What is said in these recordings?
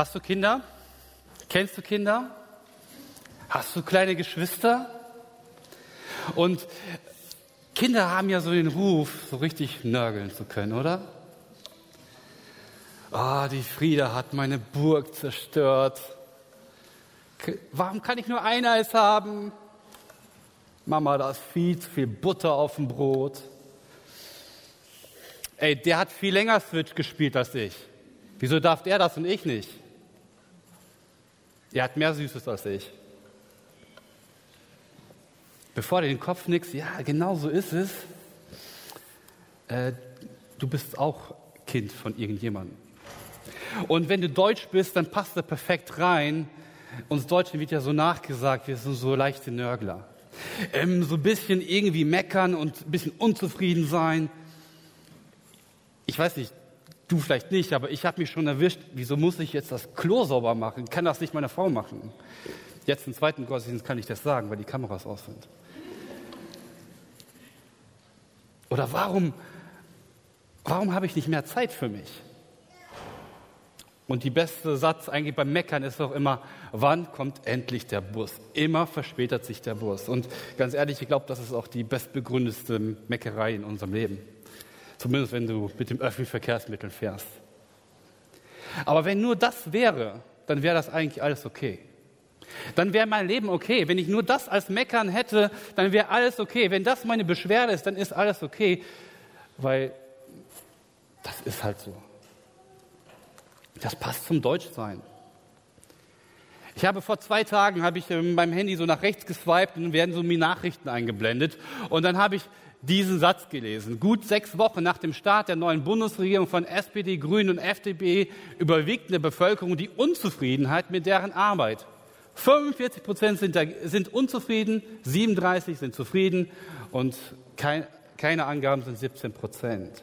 Hast du Kinder? Kennst du Kinder? Hast du kleine Geschwister? Und Kinder haben ja so den Ruf, so richtig nörgeln zu können, oder? Ah, die Frieda hat meine Burg zerstört. Warum kann ich nur ein Eis haben? Mama, da ist viel zu viel Butter auf dem Brot. Ey, der hat viel länger Switch gespielt als ich. Wieso darf der das und ich nicht? Er hat mehr Süßes als ich. Bevor du den Kopf nix, ja, genau so ist es. Äh, du bist auch Kind von irgendjemandem. Und wenn du Deutsch bist, dann passt er perfekt rein. Uns Deutschen wird ja so nachgesagt, wir sind so leichte Nörgler. Ähm, so ein bisschen irgendwie meckern und ein bisschen unzufrieden sein. Ich weiß nicht, du vielleicht nicht, aber ich habe mich schon erwischt, wieso muss ich jetzt das Klo sauber machen? Kann das nicht meine Frau machen? Jetzt im zweiten Gottesdienst kann ich das sagen, weil die Kameras aus sind. Oder warum, warum habe ich nicht mehr Zeit für mich? Und die beste Satz eigentlich beim Meckern ist doch immer, wann kommt endlich der Bus? Immer verspätet sich der Bus. Und ganz ehrlich, ich glaube, das ist auch die bestbegründete Meckerei in unserem Leben. Zumindest wenn du mit dem öffentlichen Verkehrsmittel fährst. Aber wenn nur das wäre, dann wäre das eigentlich alles okay. Dann wäre mein Leben okay. Wenn ich nur das als Meckern hätte, dann wäre alles okay. Wenn das meine Beschwerde ist, dann ist alles okay, weil das ist halt so. Das passt zum Deutschsein. Ich habe vor zwei Tagen habe ich in meinem Handy so nach rechts geswiped und dann werden so mir Nachrichten eingeblendet und dann habe ich diesen Satz gelesen. Gut sechs Wochen nach dem Start der neuen Bundesregierung von SPD, Grünen und FDP überwiegt in der Bevölkerung die Unzufriedenheit mit deren Arbeit. 45 Prozent sind, sind, unzufrieden, 37 sind zufrieden und kein, keine Angaben sind 17 Prozent.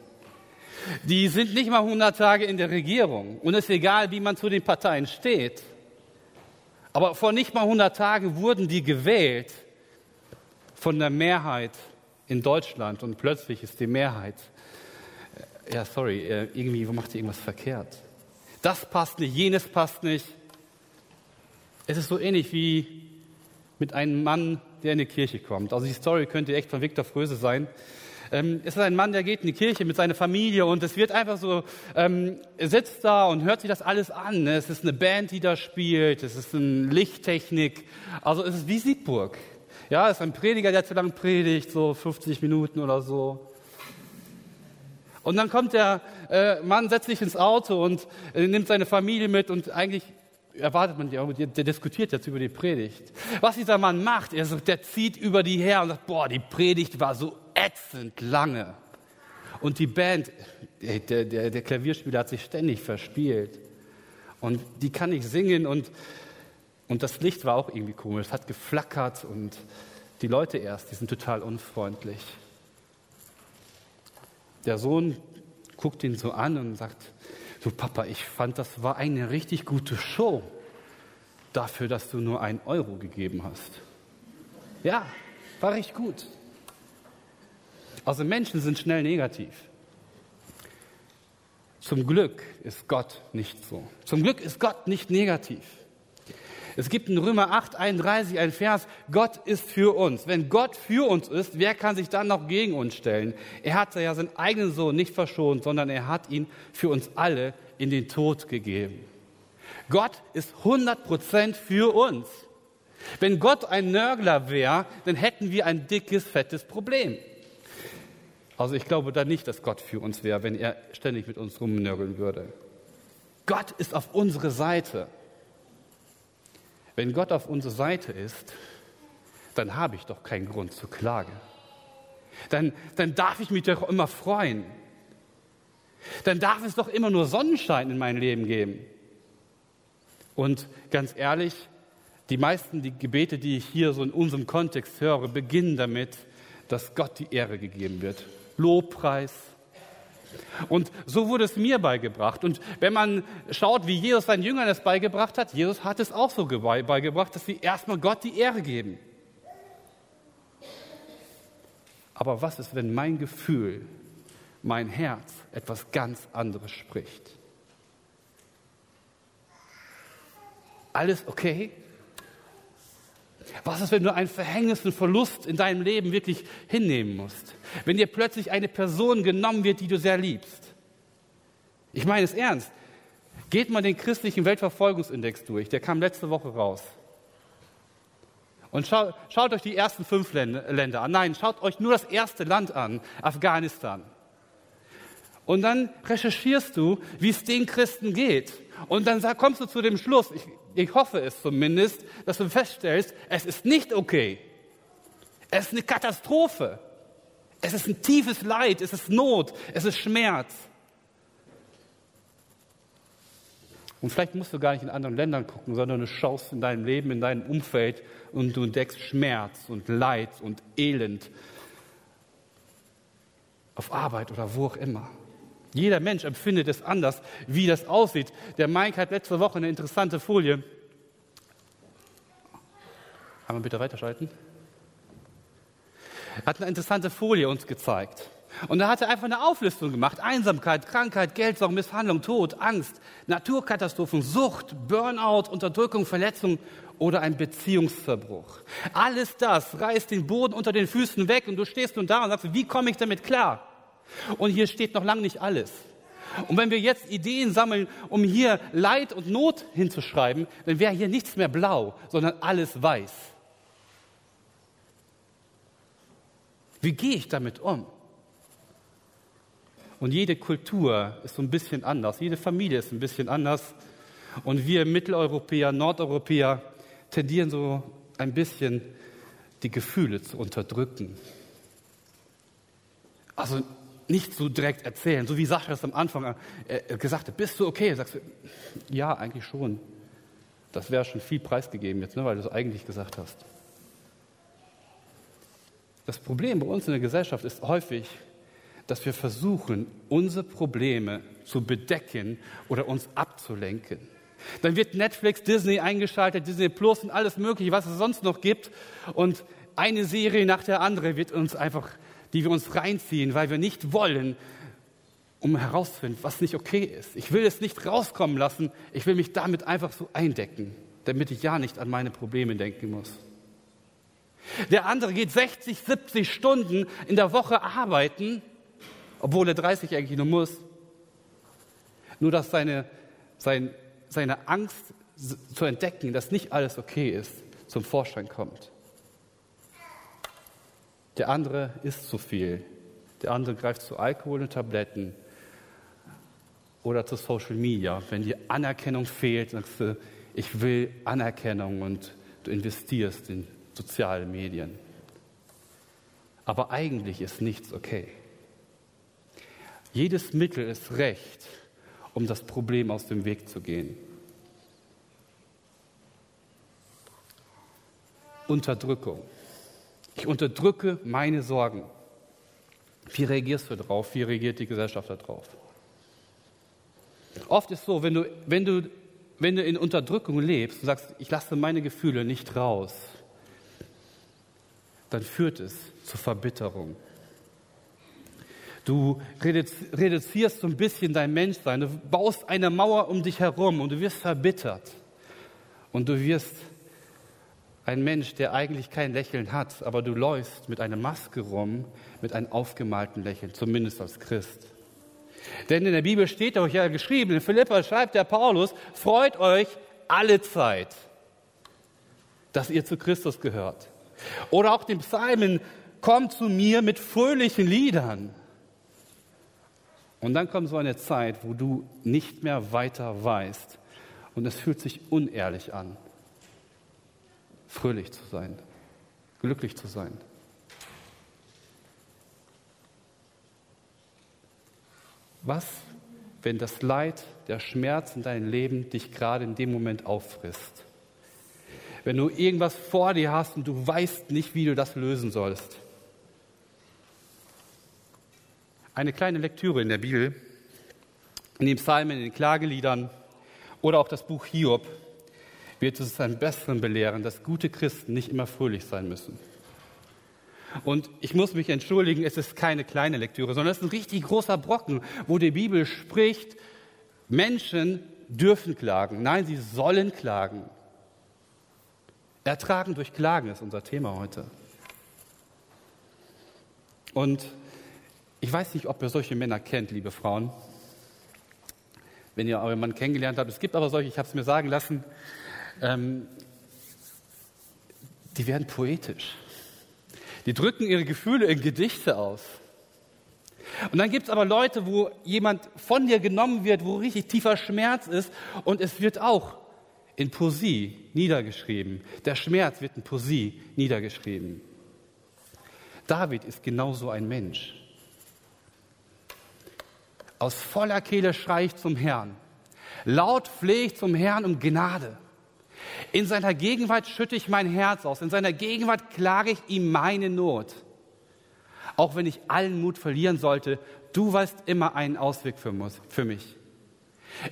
Die sind nicht mal 100 Tage in der Regierung. Und es ist egal, wie man zu den Parteien steht. Aber vor nicht mal 100 Tagen wurden die gewählt von der Mehrheit in Deutschland. Und plötzlich ist die Mehrheit, äh, ja, sorry, äh, irgendwie macht ihr irgendwas verkehrt. Das passt nicht, jenes passt nicht. Es ist so ähnlich wie mit einem Mann, der in die Kirche kommt. Also die Story könnte echt von Viktor Fröse sein. Ähm, es ist ein Mann, der geht in die Kirche mit seiner Familie und es wird einfach so, ähm, er sitzt da und hört sich das alles an. Es ist eine Band, die da spielt, es ist eine Lichttechnik, also es ist wie Siegburg. Ja, ist ein Prediger, der zu lang predigt, so 50 Minuten oder so. Und dann kommt der äh, Mann, setzt sich ins Auto und äh, nimmt seine Familie mit und eigentlich erwartet man ja, der diskutiert jetzt über die Predigt. Was dieser Mann macht, er, der zieht über die her und sagt, boah, die Predigt war so ätzend lange. Und die Band, der, der, der Klavierspieler hat sich ständig verspielt. Und die kann nicht singen und, und das Licht war auch irgendwie komisch. Es hat geflackert und die Leute erst, die sind total unfreundlich. Der Sohn guckt ihn so an und sagt, du Papa, ich fand, das war eine richtig gute Show dafür, dass du nur einen Euro gegeben hast. Ja, war richtig gut. Also Menschen sind schnell negativ. Zum Glück ist Gott nicht so. Zum Glück ist Gott nicht negativ. Es gibt in Römer 8, 31 ein Vers, Gott ist für uns. Wenn Gott für uns ist, wer kann sich dann noch gegen uns stellen? Er hat ja seinen eigenen Sohn nicht verschont, sondern er hat ihn für uns alle in den Tod gegeben. Gott ist 100% für uns. Wenn Gott ein Nörgler wäre, dann hätten wir ein dickes, fettes Problem. Also ich glaube da nicht, dass Gott für uns wäre, wenn er ständig mit uns rumnörgeln würde. Gott ist auf unsere Seite. Wenn Gott auf unserer Seite ist, dann habe ich doch keinen Grund zur Klage. Dann, dann darf ich mich doch immer freuen. Dann darf es doch immer nur Sonnenschein in mein Leben geben. Und ganz ehrlich, die meisten die Gebete, die ich hier so in unserem Kontext höre, beginnen damit, dass Gott die Ehre gegeben wird. Lobpreis. Und so wurde es mir beigebracht. Und wenn man schaut, wie Jesus seinen Jüngern es beigebracht hat, Jesus hat es auch so beigebracht, dass sie erstmal Gott die Ehre geben. Aber was ist, wenn mein Gefühl, mein Herz etwas ganz anderes spricht? alles okay? Was ist, wenn du einen verhängnisvollen Verlust in deinem Leben wirklich hinnehmen musst? Wenn dir plötzlich eine Person genommen wird, die du sehr liebst? Ich meine es ernst. Geht mal den christlichen Weltverfolgungsindex durch. Der kam letzte Woche raus. Und schaut, schaut euch die ersten fünf Länder an. Nein, schaut euch nur das erste Land an, Afghanistan. Und dann recherchierst du, wie es den Christen geht. Und dann kommst du zu dem Schluss, ich, ich hoffe es zumindest, dass du feststellst, es ist nicht okay. Es ist eine Katastrophe. Es ist ein tiefes Leid, es ist Not, es ist Schmerz. Und vielleicht musst du gar nicht in anderen Ländern gucken, sondern du schaust in deinem Leben, in deinem Umfeld und du entdeckst Schmerz und Leid und Elend auf Arbeit oder wo auch immer. Jeder Mensch empfindet es anders, wie das aussieht. Der Mike hat letzte Woche eine interessante Folie. Man bitte weiterschalten? Er hat eine interessante Folie uns gezeigt. Und da hat er einfach eine Auflistung gemacht. Einsamkeit, Krankheit, Geldsorgen, Misshandlung, Tod, Angst, Naturkatastrophen, Sucht, Burnout, Unterdrückung, Verletzung oder ein Beziehungsverbruch. Alles das reißt den Boden unter den Füßen weg und du stehst nun da und sagst, wie komme ich damit klar? Und hier steht noch lange nicht alles. Und wenn wir jetzt Ideen sammeln, um hier Leid und Not hinzuschreiben, dann wäre hier nichts mehr blau, sondern alles weiß. Wie gehe ich damit um? Und jede Kultur ist so ein bisschen anders, jede Familie ist ein bisschen anders. Und wir Mitteleuropäer, Nordeuropäer tendieren so ein bisschen die Gefühle zu unterdrücken. Also nicht so direkt erzählen, so wie Sascha das am Anfang äh, gesagt hat. Bist du okay? Sagst du, ja, eigentlich schon. Das wäre schon viel preisgegeben jetzt, ne, weil du es eigentlich gesagt hast. Das Problem bei uns in der Gesellschaft ist häufig, dass wir versuchen, unsere Probleme zu bedecken oder uns abzulenken. Dann wird Netflix, Disney eingeschaltet, Disney Plus und alles Mögliche, was es sonst noch gibt. Und eine Serie nach der anderen wird uns einfach, die wir uns reinziehen, weil wir nicht wollen, um herauszufinden, was nicht okay ist. Ich will es nicht rauskommen lassen. Ich will mich damit einfach so eindecken, damit ich ja nicht an meine Probleme denken muss. Der andere geht 60, 70 Stunden in der Woche arbeiten obwohl er 30 eigentlich nur muss. Nur dass seine, sein, seine Angst zu entdecken, dass nicht alles okay ist, zum Vorschein kommt. Der andere isst zu viel. Der andere greift zu Alkohol und Tabletten oder zu Social Media. Wenn die Anerkennung fehlt, sagst du, ich will Anerkennung und du investierst in soziale Medien. Aber eigentlich ist nichts okay. Jedes Mittel ist recht, um das Problem aus dem Weg zu gehen. Unterdrückung. Ich unterdrücke meine Sorgen. Wie reagierst du darauf? Wie reagiert die Gesellschaft darauf? Oft ist so, wenn du, wenn, du, wenn du in Unterdrückung lebst und sagst, ich lasse meine Gefühle nicht raus, dann führt es zu Verbitterung. Du reduzierst so ein bisschen dein Menschsein. Du baust eine Mauer um dich herum und du wirst verbittert. Und du wirst ein Mensch, der eigentlich kein Lächeln hat, aber du läufst mit einer Maske rum, mit einem aufgemalten Lächeln, zumindest als Christ. Denn in der Bibel steht euch ja geschrieben, in Philippa schreibt der Paulus, freut euch alle Zeit, dass ihr zu Christus gehört. Oder auch den Psalmen, kommt zu mir mit fröhlichen Liedern. Und dann kommt so eine Zeit, wo du nicht mehr weiter weißt und es fühlt sich unehrlich an, fröhlich zu sein, glücklich zu sein. Was, wenn das Leid, der Schmerz in deinem Leben dich gerade in dem Moment auffrisst? Wenn du irgendwas vor dir hast und du weißt nicht, wie du das lösen sollst? eine kleine Lektüre in der Bibel, in den Psalmen, in den Klageliedern oder auch das Buch Hiob wird es einen besseren belehren, dass gute Christen nicht immer fröhlich sein müssen. Und ich muss mich entschuldigen, es ist keine kleine Lektüre, sondern es ist ein richtig großer Brocken, wo die Bibel spricht, Menschen dürfen klagen. Nein, sie sollen klagen. Ertragen durch Klagen ist unser Thema heute. Und ich weiß nicht, ob ihr solche Männer kennt, liebe Frauen, wenn ihr euren Mann kennengelernt habt. Es gibt aber solche, ich habe es mir sagen lassen, ähm, die werden poetisch. Die drücken ihre Gefühle in Gedichte aus. Und dann gibt es aber Leute, wo jemand von dir genommen wird, wo richtig tiefer Schmerz ist und es wird auch in Poesie niedergeschrieben. Der Schmerz wird in Poesie niedergeschrieben. David ist genauso ein Mensch. Aus voller Kehle schrei ich zum Herrn. Laut flehe ich zum Herrn um Gnade. In seiner Gegenwart schütte ich mein Herz aus. In seiner Gegenwart klage ich ihm meine Not. Auch wenn ich allen Mut verlieren sollte, du weißt immer einen Ausweg für, für mich.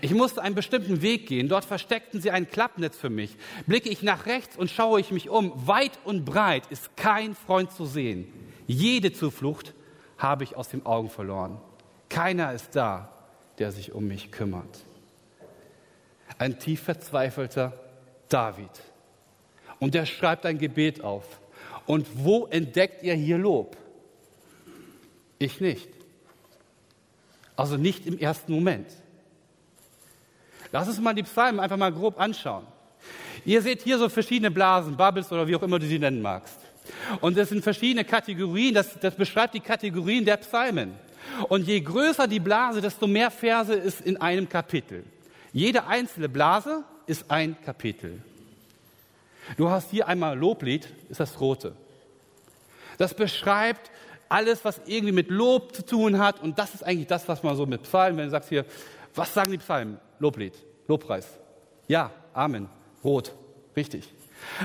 Ich musste einen bestimmten Weg gehen. Dort versteckten sie ein Klappnetz für mich. Blicke ich nach rechts und schaue ich mich um. Weit und breit ist kein Freund zu sehen. Jede Zuflucht habe ich aus den Augen verloren. Keiner ist da, der sich um mich kümmert. Ein tief verzweifelter David. Und er schreibt ein Gebet auf. Und wo entdeckt ihr hier Lob? Ich nicht. Also nicht im ersten Moment. Lass uns mal die Psalmen einfach mal grob anschauen. Ihr seht hier so verschiedene Blasen, Bubbles oder wie auch immer du sie nennen magst. Und das sind verschiedene Kategorien, das, das beschreibt die Kategorien der Psalmen. Und je größer die Blase, desto mehr Verse ist in einem Kapitel. Jede einzelne Blase ist ein Kapitel. Du hast hier einmal Loblied, ist das rote. Das beschreibt alles, was irgendwie mit Lob zu tun hat. Und das ist eigentlich das, was man so mit Psalmen, wenn du sagst hier, was sagen die Psalmen? Loblied, Lobpreis. Ja, Amen. Rot, richtig.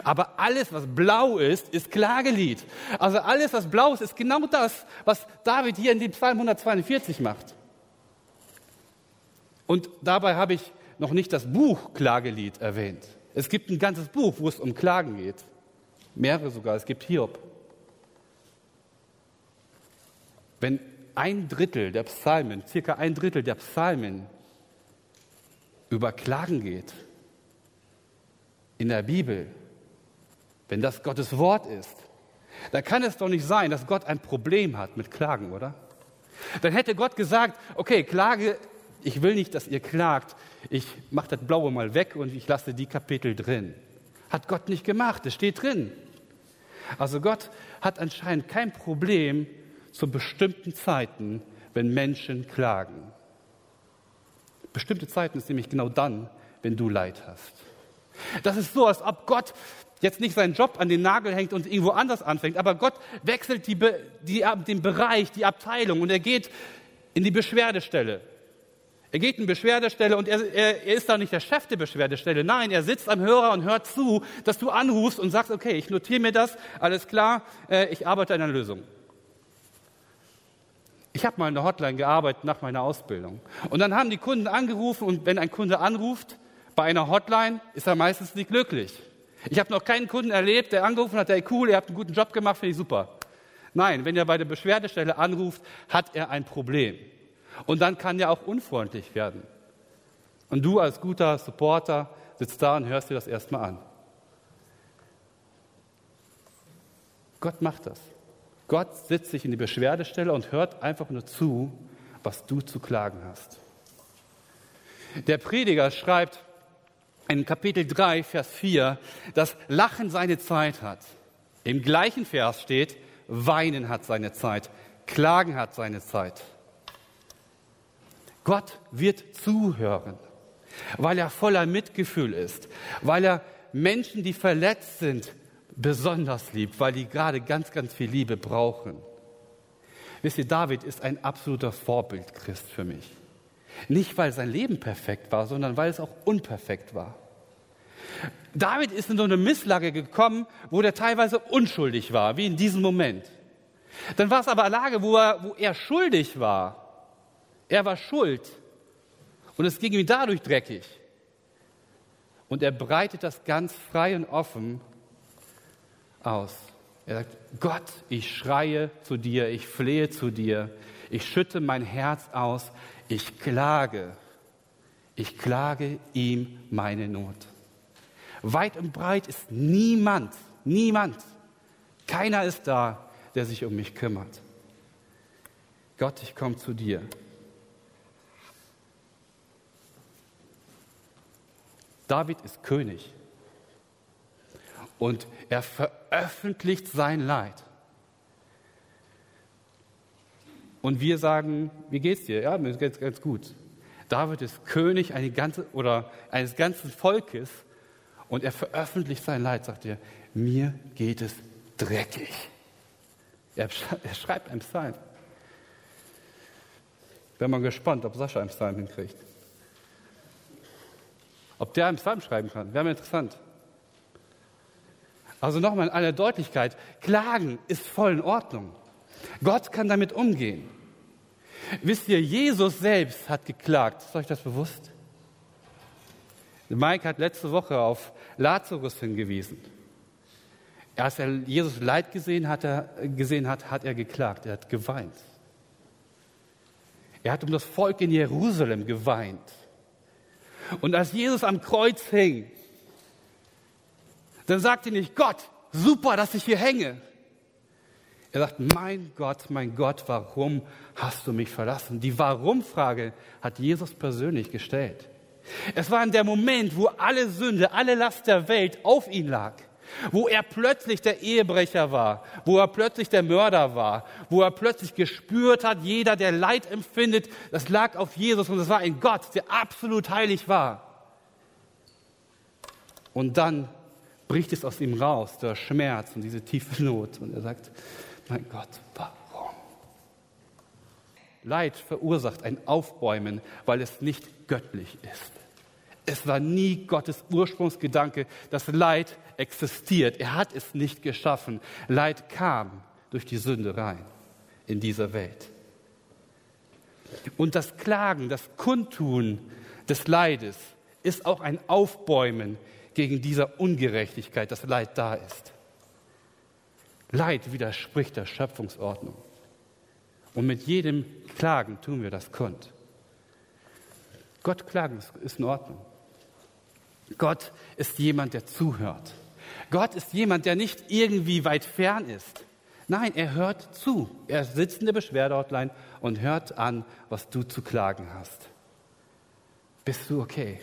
Aber alles, was blau ist, ist Klagelied. Also alles, was blau ist, ist genau das, was David hier in dem Psalm 142 macht. Und dabei habe ich noch nicht das Buch Klagelied erwähnt. Es gibt ein ganzes Buch, wo es um Klagen geht. Mehrere sogar. Es gibt Hiob. Wenn ein Drittel der Psalmen, circa ein Drittel der Psalmen über Klagen geht in der Bibel, wenn das Gottes Wort ist, dann kann es doch nicht sein, dass Gott ein Problem hat mit Klagen, oder? Dann hätte Gott gesagt, okay, Klage, ich will nicht, dass ihr klagt, ich mache das Blaue mal weg und ich lasse die Kapitel drin. Hat Gott nicht gemacht, es steht drin. Also Gott hat anscheinend kein Problem zu bestimmten Zeiten, wenn Menschen klagen. Bestimmte Zeiten ist nämlich genau dann, wenn du Leid hast. Das ist so, als ob Gott jetzt nicht seinen Job an den Nagel hängt und irgendwo anders anfängt, aber Gott wechselt die, die, den Bereich, die Abteilung und er geht in die Beschwerdestelle. Er geht in Beschwerdestelle und er, er, er ist da nicht der Chef der Beschwerdestelle. Nein, er sitzt am Hörer und hört zu, dass du anrufst und sagst, okay, ich notiere mir das, alles klar, äh, ich arbeite an einer Lösung. Ich habe mal in der Hotline gearbeitet nach meiner Ausbildung. Und dann haben die Kunden angerufen und wenn ein Kunde anruft bei einer Hotline, ist er meistens nicht glücklich. Ich habe noch keinen Kunden erlebt, der angerufen hat, hey cool, ihr habt einen guten Job gemacht, finde ich super. Nein, wenn er bei der Beschwerdestelle anruft, hat er ein Problem. Und dann kann er auch unfreundlich werden. Und du als guter Supporter sitzt da und hörst dir das erstmal an. Gott macht das. Gott sitzt sich in die Beschwerdestelle und hört einfach nur zu, was du zu klagen hast. Der Prediger schreibt in Kapitel 3, Vers 4, dass Lachen seine Zeit hat. Im gleichen Vers steht, Weinen hat seine Zeit, Klagen hat seine Zeit. Gott wird zuhören, weil er voller Mitgefühl ist, weil er Menschen, die verletzt sind, besonders liebt, weil die gerade ganz, ganz viel Liebe brauchen. Wisst ihr, David ist ein absoluter Vorbild Christ für mich. Nicht, weil sein Leben perfekt war, sondern weil es auch unperfekt war. David ist in so eine Misslage gekommen, wo er teilweise unschuldig war, wie in diesem Moment. Dann war es aber eine Lage, wo er, wo er schuldig war. Er war schuld. Und es ging ihm dadurch dreckig. Und er breitet das ganz frei und offen aus. Er sagt, Gott, ich schreie zu dir, ich flehe zu dir, ich schütte mein Herz aus, ich klage, ich klage ihm meine Not. Weit und breit ist niemand, niemand, keiner ist da, der sich um mich kümmert. Gott, ich komme zu dir. David ist König und er veröffentlicht sein Leid. Und wir sagen, wie geht's dir? Ja, mir geht's ganz gut. David ist König eine ganze, oder eines ganzen Volkes und er veröffentlicht sein Leid, sagt er, mir geht es dreckig. Er, er schreibt einen Psalm. Bin mal gespannt, ob Sascha einen Psalm hinkriegt. Ob der einen Psalm schreiben kann, wäre mir interessant. Also nochmal in aller Deutlichkeit, Klagen ist voll in Ordnung. Gott kann damit umgehen. Wisst ihr, Jesus selbst hat geklagt. Ist euch das bewusst? Mike hat letzte Woche auf Lazarus hingewiesen. Als er Jesus Leid gesehen hat, er, gesehen hat, hat er geklagt. Er hat geweint. Er hat um das Volk in Jerusalem geweint. Und als Jesus am Kreuz hing, dann sagt er nicht, Gott, super, dass ich hier hänge. Er sagt, mein Gott, mein Gott, warum hast du mich verlassen? Die Warum-Frage hat Jesus persönlich gestellt. Es war in der Moment, wo alle Sünde, alle Last der Welt auf ihn lag, wo er plötzlich der Ehebrecher war, wo er plötzlich der Mörder war, wo er plötzlich gespürt hat, jeder, der Leid empfindet, das lag auf Jesus und es war ein Gott, der absolut heilig war. Und dann bricht es aus ihm raus, der Schmerz und diese tiefe Not. Und er sagt, mein Gott, warum? Leid verursacht ein Aufbäumen, weil es nicht göttlich ist. Es war nie Gottes Ursprungsgedanke, dass Leid existiert. Er hat es nicht geschaffen. Leid kam durch die Sünde rein in dieser Welt. Und das Klagen, das Kundtun des Leides ist auch ein Aufbäumen gegen dieser Ungerechtigkeit, dass Leid da ist. Leid widerspricht der Schöpfungsordnung. Und mit jedem Klagen tun wir das kund. Gott klagen ist in Ordnung. Gott ist jemand, der zuhört. Gott ist jemand, der nicht irgendwie weit fern ist. Nein, er hört zu. Er sitzt in der Beschwerdehotline und hört an, was du zu klagen hast. Bist du okay?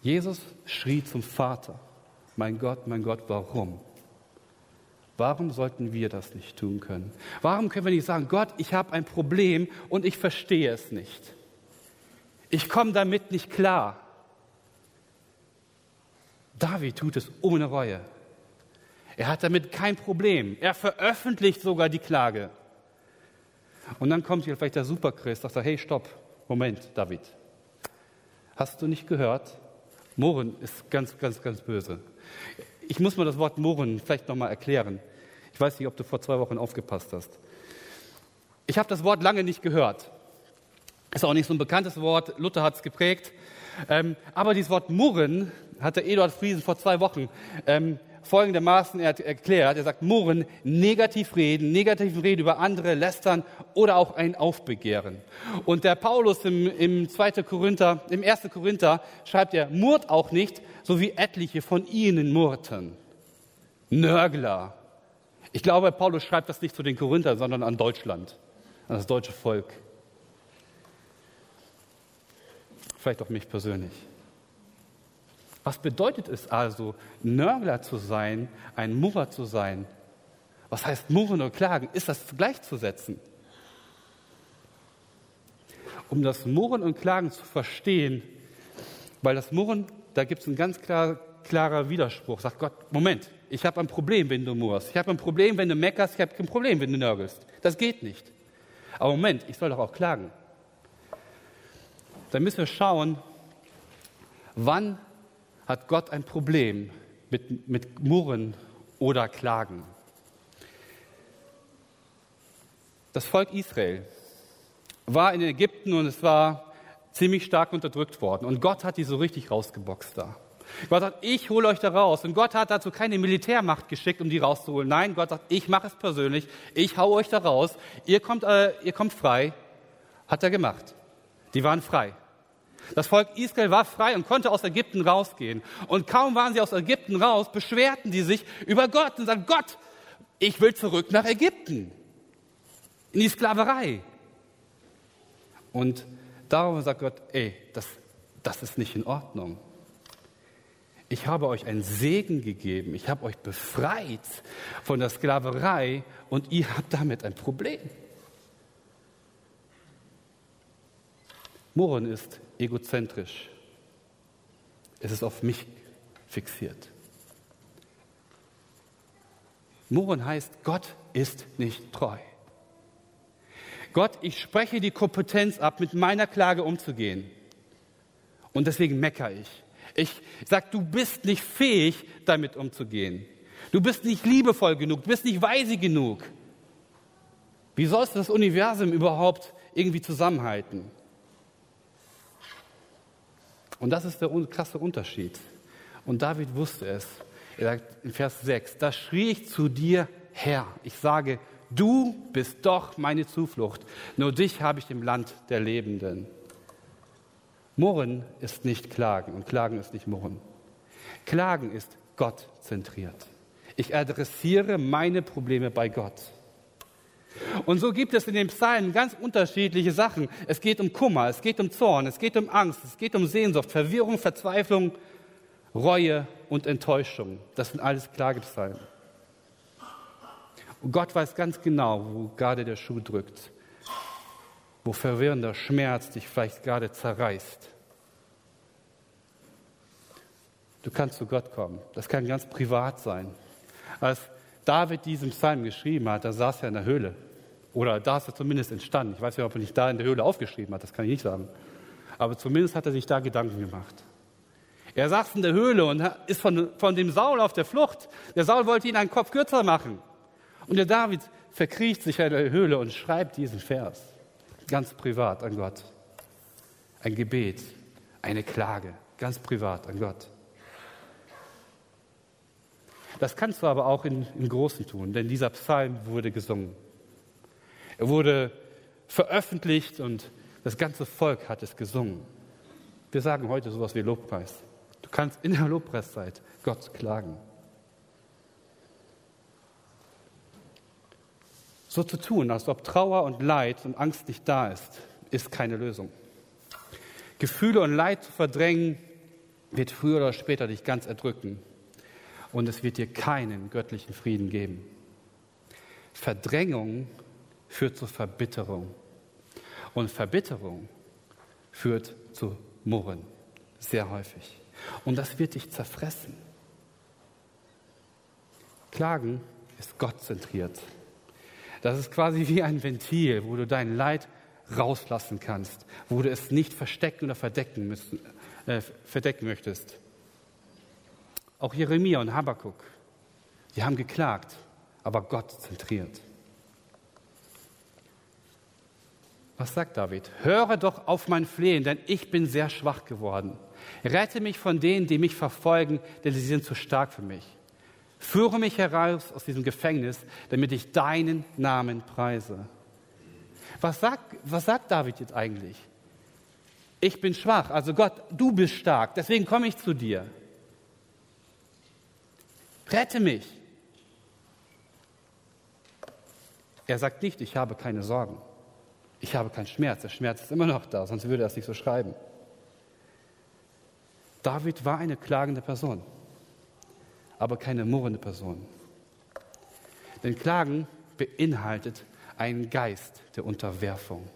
Jesus schrie zum Vater, mein Gott, mein Gott, warum? Warum sollten wir das nicht tun können? Warum können wir nicht sagen, Gott, ich habe ein Problem und ich verstehe es nicht? Ich komme damit nicht klar. David tut es ohne Reue. Er hat damit kein Problem. Er veröffentlicht sogar die Klage. Und dann kommt hier vielleicht der Superchrist, sagt er, hey, stopp, Moment, David. Hast du nicht gehört? Mohren ist ganz, ganz, ganz böse. Ich muss mal das Wort Mohren vielleicht nochmal erklären. Ich weiß nicht, ob du vor zwei Wochen aufgepasst hast. Ich habe das Wort lange nicht gehört. Ist auch nicht so ein bekanntes Wort. Luther hat es geprägt. Ähm, aber dieses Wort Murren hat der Eduard Friesen vor zwei Wochen ähm, folgendermaßen erklärt. Er sagt, Murren, negativ reden, negativ reden über andere, lästern oder auch ein Aufbegehren. Und der Paulus im, im 2. Korinther, im 1. Korinther schreibt er, murrt auch nicht, so wie etliche von ihnen murrten. Nörgler, ich glaube, Paulus schreibt das nicht zu den Korinthern, sondern an Deutschland, an das deutsche Volk. Vielleicht auch mich persönlich. Was bedeutet es also, Nörgler zu sein, ein Murrer zu sein? Was heißt Murren und Klagen? Ist das gleichzusetzen? Um das Murren und Klagen zu verstehen, weil das Murren, da gibt es einen ganz klar, klarer Widerspruch. Sagt Gott, Moment, ich habe ein Problem, wenn du murrst. Ich habe ein Problem, wenn du meckerst. Ich habe kein Problem, wenn du nörgelst. Das geht nicht. Aber Moment, ich soll doch auch klagen. Dann müssen wir schauen, wann hat Gott ein Problem mit, mit Murren oder Klagen. Das Volk Israel war in Ägypten und es war ziemlich stark unterdrückt worden. Und Gott hat die so richtig rausgeboxt da. Gott sagt, ich hole euch da raus. Und Gott hat dazu keine Militärmacht geschickt, um die rauszuholen. Nein, Gott sagt, ich mache es persönlich. Ich hau euch da raus. Ihr kommt, äh, ihr kommt frei. Hat er gemacht. Die waren frei. Das Volk Israel war frei und konnte aus Ägypten rausgehen. Und kaum waren sie aus Ägypten raus, beschwerten die sich über Gott und sagten, Gott, ich will zurück nach Ägypten, in die Sklaverei. Und darüber sagt Gott, ey, das, das ist nicht in Ordnung. Ich habe euch einen Segen gegeben, ich habe euch befreit von der Sklaverei und ihr habt damit ein Problem. Murren ist egozentrisch. Es ist auf mich fixiert. Murren heißt, Gott ist nicht treu. Gott, ich spreche die Kompetenz ab, mit meiner Klage umzugehen. Und deswegen meckere ich. Ich sage, du bist nicht fähig, damit umzugehen. Du bist nicht liebevoll genug, du bist nicht weise genug. Wie sollst du das Universum überhaupt irgendwie zusammenhalten? Und das ist der krasse Unterschied. Und David wusste es. Er sagt in Vers 6, da schrie ich zu dir, Herr. Ich sage, du bist doch meine Zuflucht. Nur dich habe ich im Land der Lebenden. Murren ist nicht Klagen und Klagen ist nicht Murren. Klagen ist Gott zentriert. Ich adressiere meine Probleme bei Gott. Und so gibt es in den Psalmen ganz unterschiedliche Sachen. Es geht um Kummer, es geht um Zorn, es geht um Angst, es geht um Sehnsucht, Verwirrung, Verzweiflung, Reue und Enttäuschung. Das sind alles Klagepsalmen. Und Gott weiß ganz genau, wo gerade der Schuh drückt, wo verwirrender Schmerz dich vielleicht gerade zerreißt. Du kannst zu Gott kommen. Das kann ganz privat sein. Als David diesen Psalm geschrieben hat, da saß er in der Höhle. Oder da ist er zumindest entstanden. Ich weiß nicht, ob er nicht da in der Höhle aufgeschrieben hat, das kann ich nicht sagen. Aber zumindest hat er sich da Gedanken gemacht. Er saß in der Höhle und ist von, von dem Saul auf der Flucht. Der Saul wollte ihn einen Kopf kürzer machen. Und der David verkriecht sich in der Höhle und schreibt diesen Vers. Ganz privat an Gott. Ein Gebet, eine Klage, ganz privat an Gott. Das kannst du aber auch in, im Großen tun, denn dieser Psalm wurde gesungen. Er wurde veröffentlicht und das ganze Volk hat es gesungen. Wir sagen heute sowas wie Lobpreis. Du kannst in der Lobpreiszeit Gott klagen. So zu tun, als ob Trauer und Leid und Angst nicht da ist, ist keine Lösung. Gefühle und Leid zu verdrängen, wird früher oder später dich ganz erdrücken und es wird dir keinen göttlichen Frieden geben. Verdrängung führt zu Verbitterung und Verbitterung führt zu Murren, sehr häufig. Und das wird dich zerfressen. Klagen ist gottzentriert. Das ist quasi wie ein Ventil, wo du dein Leid rauslassen kannst, wo du es nicht verstecken oder verdecken, müssen, äh, verdecken möchtest. Auch Jeremia und Habakkuk, die haben geklagt, aber Gott zentriert. Was sagt David? Höre doch auf mein Flehen, denn ich bin sehr schwach geworden. Rette mich von denen, die mich verfolgen, denn sie sind zu stark für mich. Führe mich heraus aus diesem Gefängnis, damit ich deinen Namen preise. Was sagt, was sagt David jetzt eigentlich? Ich bin schwach, also Gott, du bist stark, deswegen komme ich zu dir. Rette mich. Er sagt nicht, ich habe keine Sorgen. Ich habe keinen Schmerz. Der Schmerz ist immer noch da, sonst würde er es nicht so schreiben. David war eine klagende Person, aber keine murrende Person. Denn Klagen beinhaltet einen Geist der Unterwerfung.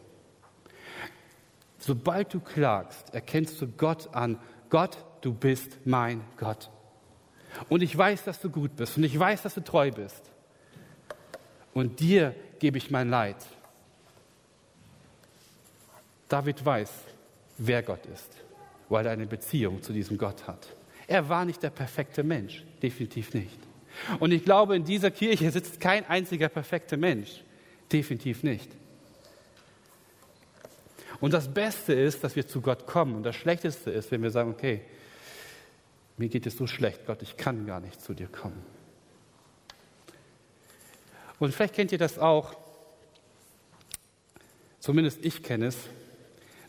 Sobald du klagst, erkennst du Gott an, Gott, du bist mein Gott. Und ich weiß, dass du gut bist und ich weiß, dass du treu bist. Und dir gebe ich mein Leid. David weiß, wer Gott ist, weil er eine Beziehung zu diesem Gott hat. Er war nicht der perfekte Mensch, definitiv nicht. Und ich glaube, in dieser Kirche sitzt kein einziger perfekter Mensch, definitiv nicht. Und das Beste ist, dass wir zu Gott kommen. Und das Schlechteste ist, wenn wir sagen, okay, mir geht es so schlecht, Gott, ich kann gar nicht zu dir kommen. Und vielleicht kennt ihr das auch, zumindest ich kenne es,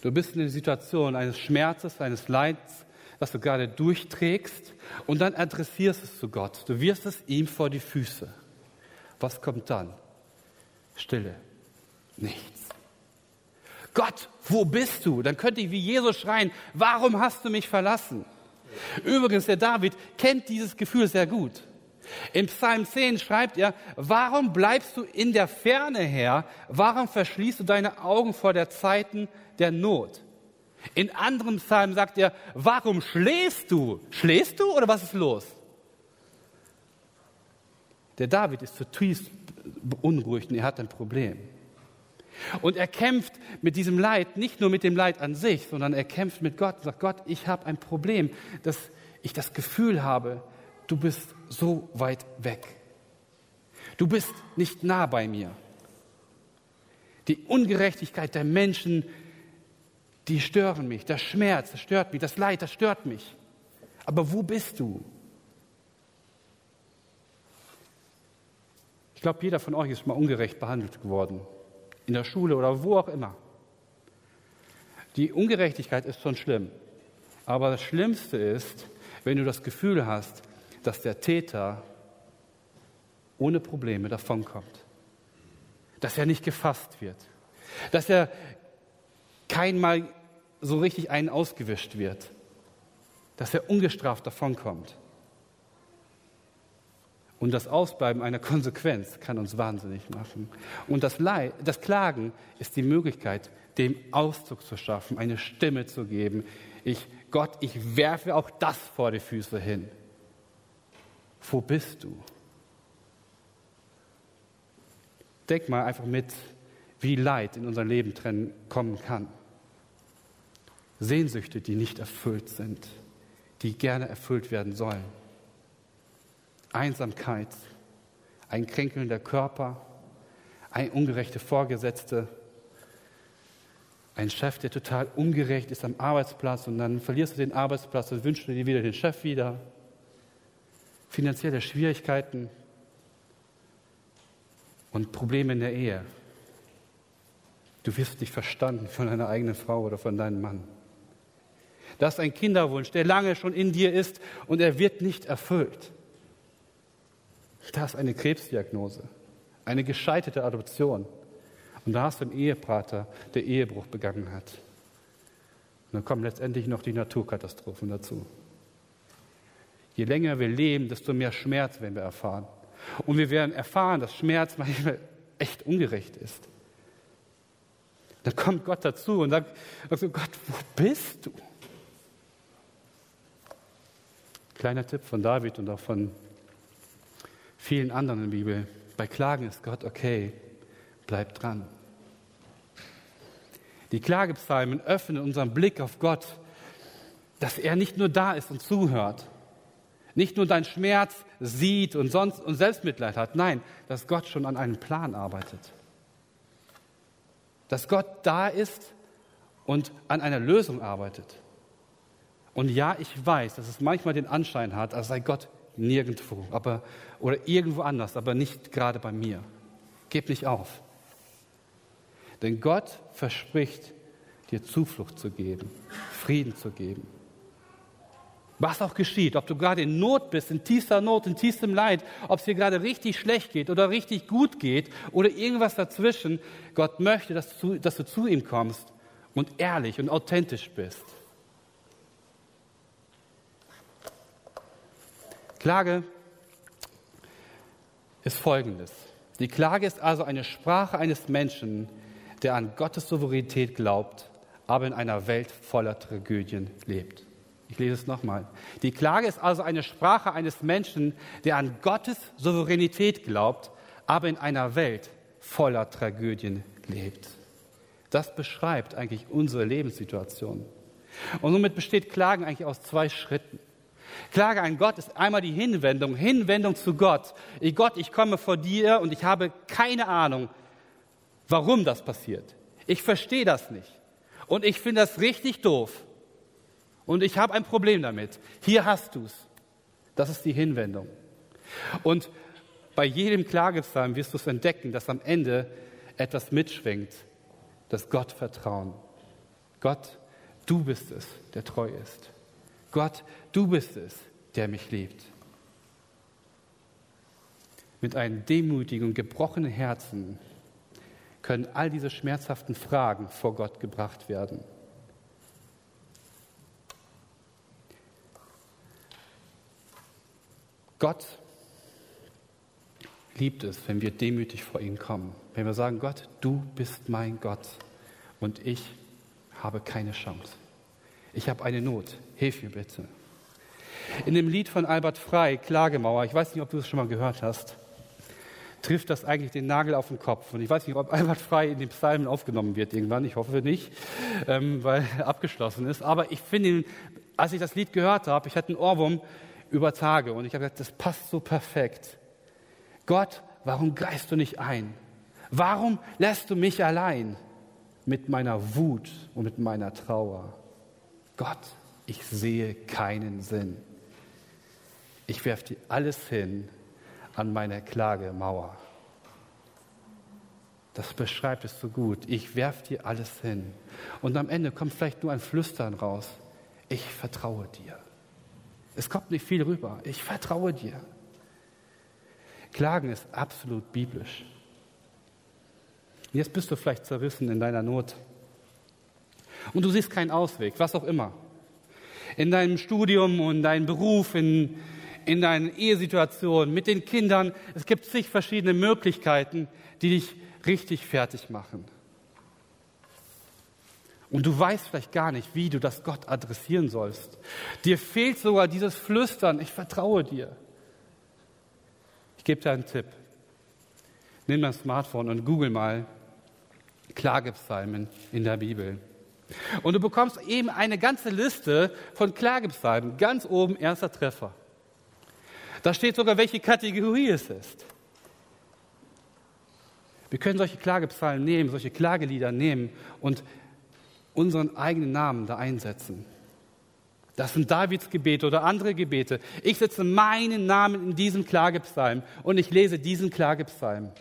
Du bist in der Situation eines Schmerzes, eines Leids, was du gerade durchträgst und dann adressierst es zu Gott. Du wirst es ihm vor die Füße. Was kommt dann? Stille. Nichts. Gott, wo bist du? Dann könnte ich wie Jesus schreien, warum hast du mich verlassen? Übrigens, der David kennt dieses Gefühl sehr gut. Im Psalm 10 schreibt er, warum bleibst du in der Ferne her? Warum verschließt du deine Augen vor der Zeiten der Not? In anderen Psalmen sagt er, warum schläfst du? Schläfst du oder was ist los? Der David ist zutiefst beunruhigt und er hat ein Problem. Und er kämpft mit diesem Leid, nicht nur mit dem Leid an sich, sondern er kämpft mit Gott und sagt, Gott, ich habe ein Problem, dass ich das Gefühl habe, du bist so weit weg. Du bist nicht nah bei mir. Die Ungerechtigkeit der Menschen, die stören mich. Der Schmerz, das stört mich. Das Leid, das stört mich. Aber wo bist du? Ich glaube, jeder von euch ist mal ungerecht behandelt geworden in der Schule oder wo auch immer. Die Ungerechtigkeit ist schon schlimm. Aber das Schlimmste ist, wenn du das Gefühl hast, dass der Täter ohne Probleme davonkommt. Dass er nicht gefasst wird. Dass er keinmal so richtig einen ausgewischt wird. Dass er ungestraft davonkommt. Und das Ausbleiben einer Konsequenz kann uns wahnsinnig machen. Und das, Leid, das Klagen ist die Möglichkeit, dem Ausdruck zu schaffen, eine Stimme zu geben. Ich, Gott, ich werfe auch das vor die Füße hin. Wo bist du? Denk mal einfach mit, wie Leid in unser Leben kommen kann. Sehnsüchte, die nicht erfüllt sind, die gerne erfüllt werden sollen. Einsamkeit, ein kränkelnder Körper, ein ungerechte Vorgesetzte, ein Chef, der total ungerecht ist am Arbeitsplatz und dann verlierst du den Arbeitsplatz und wünschst dir wieder den Chef wieder. Finanzielle Schwierigkeiten und Probleme in der Ehe. Du wirst nicht verstanden von deiner eigenen Frau oder von deinem Mann. Das ist ein Kinderwunsch, der lange schon in dir ist und er wird nicht erfüllt. Da ist eine Krebsdiagnose, eine gescheiterte Adoption. Und da hast du einen Ehepater, der Ehebruch begangen hat. Und dann kommen letztendlich noch die Naturkatastrophen dazu. Je länger wir leben, desto mehr Schmerz werden wir erfahren. Und wir werden erfahren, dass Schmerz manchmal echt ungerecht ist. Dann kommt Gott dazu und sagt, also Gott, wo bist du? Kleiner Tipp von David und auch von vielen anderen in der Bibel. Bei Klagen ist Gott okay, bleib dran. Die Klagepsalmen öffnen unseren Blick auf Gott, dass er nicht nur da ist und zuhört, nicht nur deinen Schmerz sieht und sonst und Selbstmitleid hat, nein, dass Gott schon an einem Plan arbeitet. Dass Gott da ist und an einer Lösung arbeitet. Und ja, ich weiß, dass es manchmal den Anschein hat, als sei Gott nirgendwo, aber, oder irgendwo anders, aber nicht gerade bei mir. Gib nicht auf. Denn Gott verspricht, dir Zuflucht zu geben, Frieden zu geben. Was auch geschieht, ob du gerade in Not bist, in tiefster Not, in tiefstem Leid, ob es dir gerade richtig schlecht geht oder richtig gut geht oder irgendwas dazwischen, Gott möchte, dass du, dass du zu ihm kommst und ehrlich und authentisch bist. Klage ist folgendes. Die Klage ist also eine Sprache eines Menschen, der an Gottes Souveränität glaubt, aber in einer Welt voller Tragödien lebt. Ich lese es nochmal. Die Klage ist also eine Sprache eines Menschen, der an Gottes Souveränität glaubt, aber in einer Welt voller Tragödien lebt. Das beschreibt eigentlich unsere Lebenssituation. Und somit besteht Klagen eigentlich aus zwei Schritten. Klage an Gott ist einmal die Hinwendung, Hinwendung zu Gott. Ich Gott, ich komme vor dir und ich habe keine Ahnung, warum das passiert. Ich verstehe das nicht. Und ich finde das richtig doof. Und ich habe ein Problem damit. Hier hast du es. Das ist die Hinwendung. Und bei jedem Klagepsalm wirst du es entdecken, dass am Ende etwas mitschwingt, das Gottvertrauen. Gott, du bist es, der treu ist. Gott, du bist es, der mich liebt. Mit einem demütigen und gebrochenen Herzen können all diese schmerzhaften Fragen vor Gott gebracht werden. Gott liebt es, wenn wir demütig vor ihn kommen. Wenn wir sagen, Gott, du bist mein Gott und ich habe keine Chance. Ich habe eine Not. Hilf mir bitte. In dem Lied von Albert Frey, Klagemauer, ich weiß nicht, ob du es schon mal gehört hast, trifft das eigentlich den Nagel auf den Kopf. Und ich weiß nicht, ob Albert Frey in den Psalmen aufgenommen wird irgendwann. Ich hoffe nicht, ähm, weil er abgeschlossen ist. Aber ich finde, als ich das Lied gehört habe, ich hatte einen Ohrwurm über Tage und ich habe gesagt, das passt so perfekt. Gott, warum greifst du nicht ein? Warum lässt du mich allein mit meiner Wut und mit meiner Trauer? Gott, ich sehe keinen Sinn. Ich werfe dir alles hin an meiner Klagemauer. Das beschreibt es so gut. Ich werfe dir alles hin. Und am Ende kommt vielleicht nur ein Flüstern raus. Ich vertraue dir. Es kommt nicht viel rüber. Ich vertraue dir. Klagen ist absolut biblisch. Jetzt bist du vielleicht zerrissen in deiner Not. Und du siehst keinen Ausweg, was auch immer. In deinem Studium und deinem Beruf, in, in deinen Ehesituationen, mit den Kindern. Es gibt zig verschiedene Möglichkeiten, die dich richtig fertig machen. Und du weißt vielleicht gar nicht, wie du das Gott adressieren sollst. Dir fehlt sogar dieses Flüstern, ich vertraue dir. Ich gebe dir einen Tipp. Nimm dein Smartphone und google mal Klagepsalmen in der Bibel. Und du bekommst eben eine ganze Liste von Klagepsalmen. Ganz oben erster Treffer. Da steht sogar, welche Kategorie es ist. Wir können solche Klagepsalmen nehmen, solche Klagelieder nehmen und unseren eigenen Namen da einsetzen. Das sind Davids Gebete oder andere Gebete. Ich setze meinen Namen in diesen Klagepsalm und ich lese diesen Klagepsalm.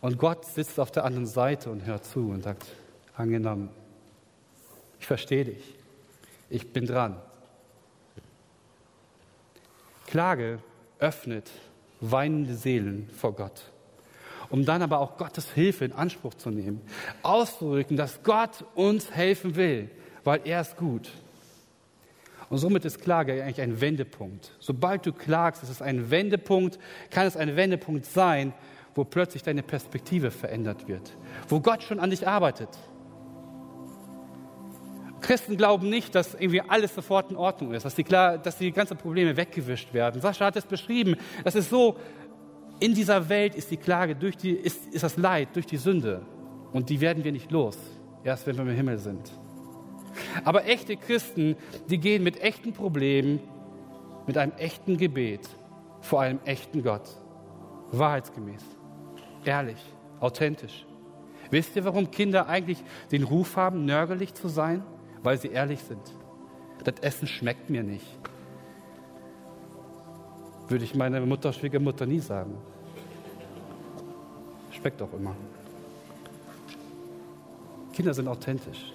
Und Gott sitzt auf der anderen Seite und hört zu und sagt, angenommen, ich verstehe dich, ich bin dran. Klage öffnet weinende Seelen vor Gott, um dann aber auch Gottes Hilfe in Anspruch zu nehmen, auszudrücken, dass Gott uns helfen will, weil er ist gut. Und somit ist Klage eigentlich ein Wendepunkt. Sobald du klagst, ist es ein Wendepunkt, kann es ein Wendepunkt sein, wo plötzlich deine Perspektive verändert wird, wo Gott schon an dich arbeitet. Christen glauben nicht, dass irgendwie alles sofort in Ordnung ist, dass die, klar, dass die ganzen Probleme weggewischt werden. Sascha hat es beschrieben, das ist so, in dieser Welt ist die Klage, durch die, ist, ist das Leid durch die Sünde. Und die werden wir nicht los, erst wenn wir im Himmel sind. Aber echte Christen, die gehen mit echten Problemen, mit einem echten Gebet vor einem echten Gott. Wahrheitsgemäß, ehrlich, authentisch. Wisst ihr, warum Kinder eigentlich den Ruf haben, nörgelig zu sein? Weil sie ehrlich sind. Das Essen schmeckt mir nicht. Würde ich meiner Mutter, Schwiegermutter nie sagen. Schmeckt doch immer. Kinder sind authentisch.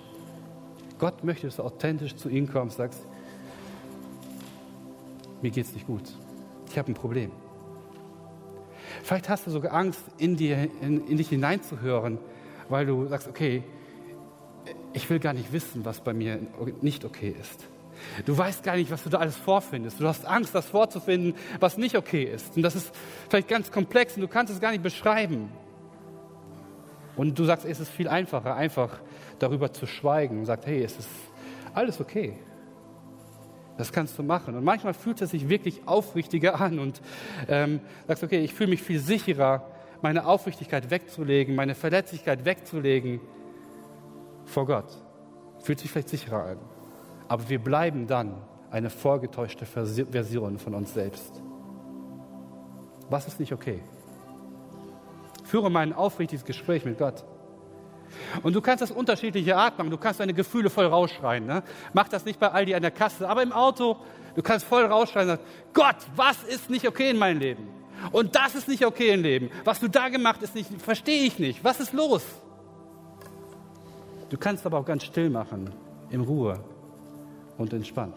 Gott möchte, dass du authentisch zu ihnen kommst, sagst, mir geht es nicht gut. Ich habe ein Problem. Vielleicht hast du sogar Angst, in, dir, in, in dich hineinzuhören, weil du sagst, okay, ich will gar nicht wissen, was bei mir nicht okay ist. Du weißt gar nicht, was du da alles vorfindest. Du hast Angst, das vorzufinden, was nicht okay ist. Und das ist vielleicht ganz komplex und du kannst es gar nicht beschreiben. Und du sagst, es ist viel einfacher, einfach darüber zu schweigen und sagst, hey, es ist alles okay. Das kannst du machen. Und manchmal fühlt es sich wirklich aufrichtiger an und ähm, sagst, okay, ich fühle mich viel sicherer, meine Aufrichtigkeit wegzulegen, meine Verletzlichkeit wegzulegen vor Gott. Fühlt sich vielleicht sicherer an. Aber wir bleiben dann eine vorgetäuschte Version von uns selbst. Was ist nicht okay? Führe mal ein aufrichtiges Gespräch mit Gott. Und du kannst das unterschiedliche Art machen. Du kannst deine Gefühle voll rausschreien. Ne? Mach das nicht bei Aldi an der Kasse, aber im Auto. Du kannst voll rausschreien und sagen, Gott, was ist nicht okay in meinem Leben? Und das ist nicht okay im Leben. Was du da gemacht hast, verstehe ich nicht. Was ist los? Du kannst aber auch ganz still machen, in Ruhe und entspannt.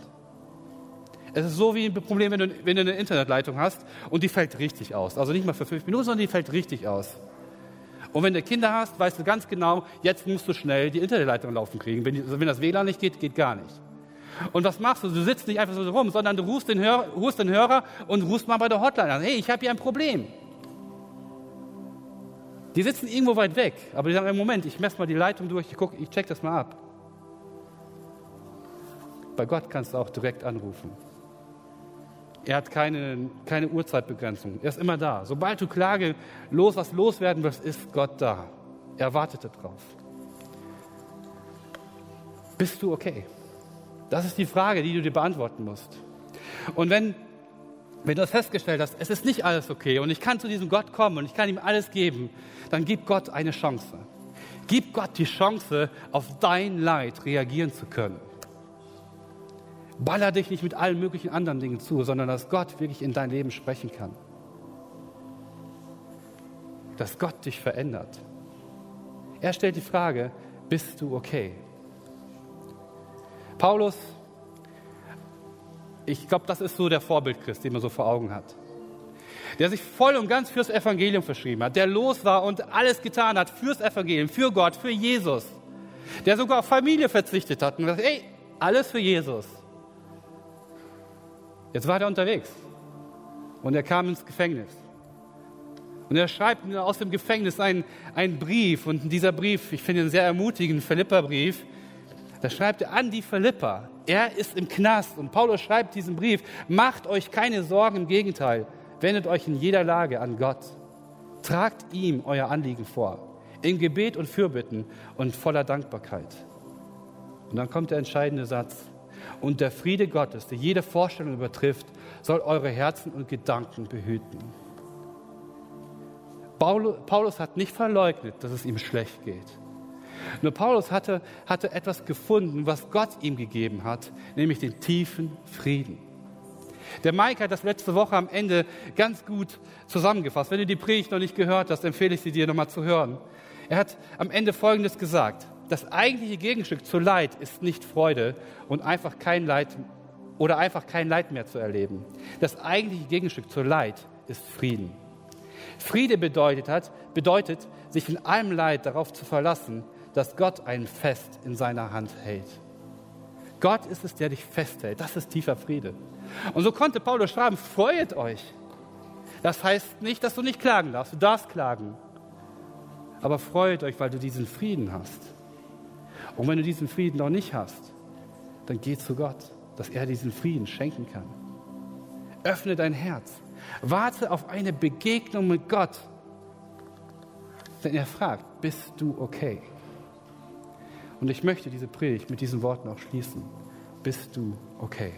Es ist so wie ein Problem, wenn du, wenn du eine Internetleitung hast und die fällt richtig aus. Also nicht mal für fünf Minuten, sondern die fällt richtig aus. Und wenn du Kinder hast, weißt du ganz genau, jetzt musst du schnell die Internetleitung laufen kriegen. Wenn, also wenn das WLAN nicht geht, geht gar nicht. Und was machst du? Du sitzt nicht einfach so rum, sondern du rufst den, Hörer, rufst den Hörer und rufst mal bei der Hotline an. Hey, ich habe hier ein Problem. Die sitzen irgendwo weit weg, aber die sagen, Moment, ich messe mal die Leitung durch, ich, guck, ich check das mal ab. Bei Gott kannst du auch direkt anrufen. Er hat keine, keine Uhrzeitbegrenzung. Er ist immer da. Sobald du Klage los, was loswerden wirst, ist Gott da. Er wartet darauf. Bist du okay? Das ist die Frage, die du dir beantworten musst. Und wenn, wenn du das festgestellt hast, es ist nicht alles okay und ich kann zu diesem Gott kommen und ich kann ihm alles geben, dann gib Gott eine Chance. Gib Gott die Chance, auf dein Leid reagieren zu können. Baller dich nicht mit allen möglichen anderen Dingen zu, sondern dass Gott wirklich in dein Leben sprechen kann. Dass Gott dich verändert. Er stellt die Frage, bist du okay? Paulus, ich glaube, das ist so der Vorbildchrist, den man so vor Augen hat. Der sich voll und ganz fürs Evangelium verschrieben hat, der los war und alles getan hat fürs Evangelium, für Gott, für Jesus. Der sogar auf Familie verzichtet hat und gesagt, ey, alles für Jesus. Jetzt war er unterwegs und er kam ins Gefängnis. Und er schreibt aus dem Gefängnis einen, einen Brief und dieser Brief, ich finde ihn sehr ermutigend, Philippa-Brief, da schreibt er an die Philippa. Er ist im Knast und Paulus schreibt diesen Brief, macht euch keine Sorgen, im Gegenteil, wendet euch in jeder Lage an Gott. Tragt ihm euer Anliegen vor, in Gebet und Fürbitten und voller Dankbarkeit. Und dann kommt der entscheidende Satz. Und der Friede Gottes, der jede Vorstellung übertrifft, soll eure Herzen und Gedanken behüten. Paulus hat nicht verleugnet, dass es ihm schlecht geht. Nur Paulus hatte, hatte etwas gefunden, was Gott ihm gegeben hat, nämlich den tiefen Frieden. Der Mike hat das letzte Woche am Ende ganz gut zusammengefasst. Wenn du die Predigt noch nicht gehört hast, empfehle ich sie dir nochmal zu hören. Er hat am Ende Folgendes gesagt das eigentliche Gegenstück zu Leid ist nicht Freude und einfach kein Leid oder einfach kein Leid mehr zu erleben. Das eigentliche Gegenstück zu Leid ist Frieden. Friede bedeutet, hat, bedeutet, sich in allem Leid darauf zu verlassen, dass Gott einen fest in seiner Hand hält. Gott ist es, der dich festhält. Das ist tiefer Friede. Und so konnte Paulus schreiben, freut euch. Das heißt nicht, dass du nicht klagen darfst. Du darfst klagen. Aber freut euch, weil du diesen Frieden hast. Und wenn du diesen Frieden noch nicht hast, dann geh zu Gott, dass er diesen Frieden schenken kann. Öffne dein Herz. Warte auf eine Begegnung mit Gott. Denn er fragt, bist du okay? Und ich möchte diese Predigt mit diesen Worten auch schließen. Bist du okay?